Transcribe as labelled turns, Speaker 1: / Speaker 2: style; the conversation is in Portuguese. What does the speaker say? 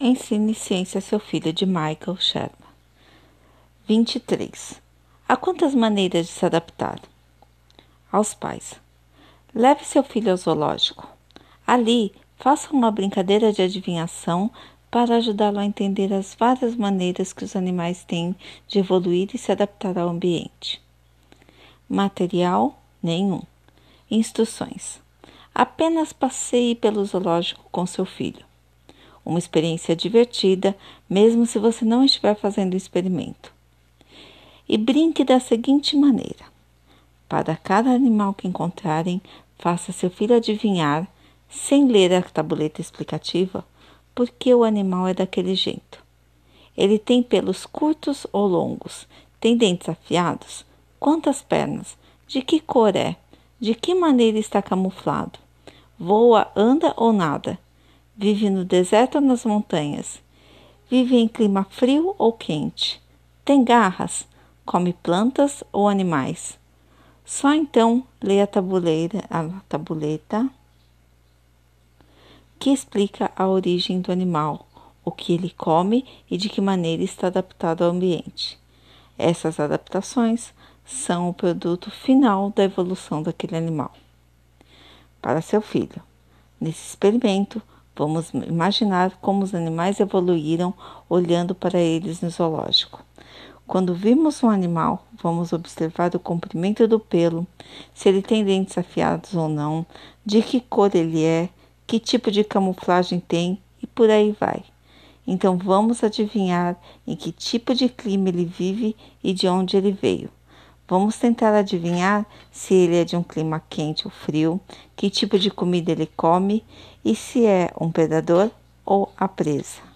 Speaker 1: Ensine ciência a seu filho de Michael Sherman. 23. Há quantas maneiras de se adaptar? Aos pais. Leve seu filho ao zoológico. Ali, faça uma brincadeira de adivinhação para ajudá-lo a entender as várias maneiras que os animais têm de evoluir e se adaptar ao ambiente. Material nenhum. Instruções. Apenas passeie pelo zoológico com seu filho uma experiência divertida, mesmo se você não estiver fazendo o experimento. E brinque da seguinte maneira: para cada animal que encontrarem, faça seu filho adivinhar, sem ler a tabuleta explicativa, por que o animal é daquele jeito. Ele tem pelos curtos ou longos? Tem dentes afiados? Quantas pernas? De que cor é? De que maneira está camuflado? Voa, anda ou nada? Vive no deserto ou nas montanhas? Vive em clima frio ou quente? Tem garras? Come plantas ou animais? Só então lê a tabuleira, a tabuleta que explica a origem do animal, o que ele come e de que maneira está adaptado ao ambiente. Essas adaptações são o produto final da evolução daquele animal. Para seu filho, nesse experimento, Vamos imaginar como os animais evoluíram olhando para eles no zoológico. Quando vimos um animal, vamos observar o comprimento do pelo, se ele tem dentes afiados ou não, de que cor ele é, que tipo de camuflagem tem e por aí vai. Então vamos adivinhar em que tipo de clima ele vive e de onde ele veio. Vamos tentar adivinhar se ele é de um clima quente ou frio, que tipo de comida ele come e se é um predador ou a presa.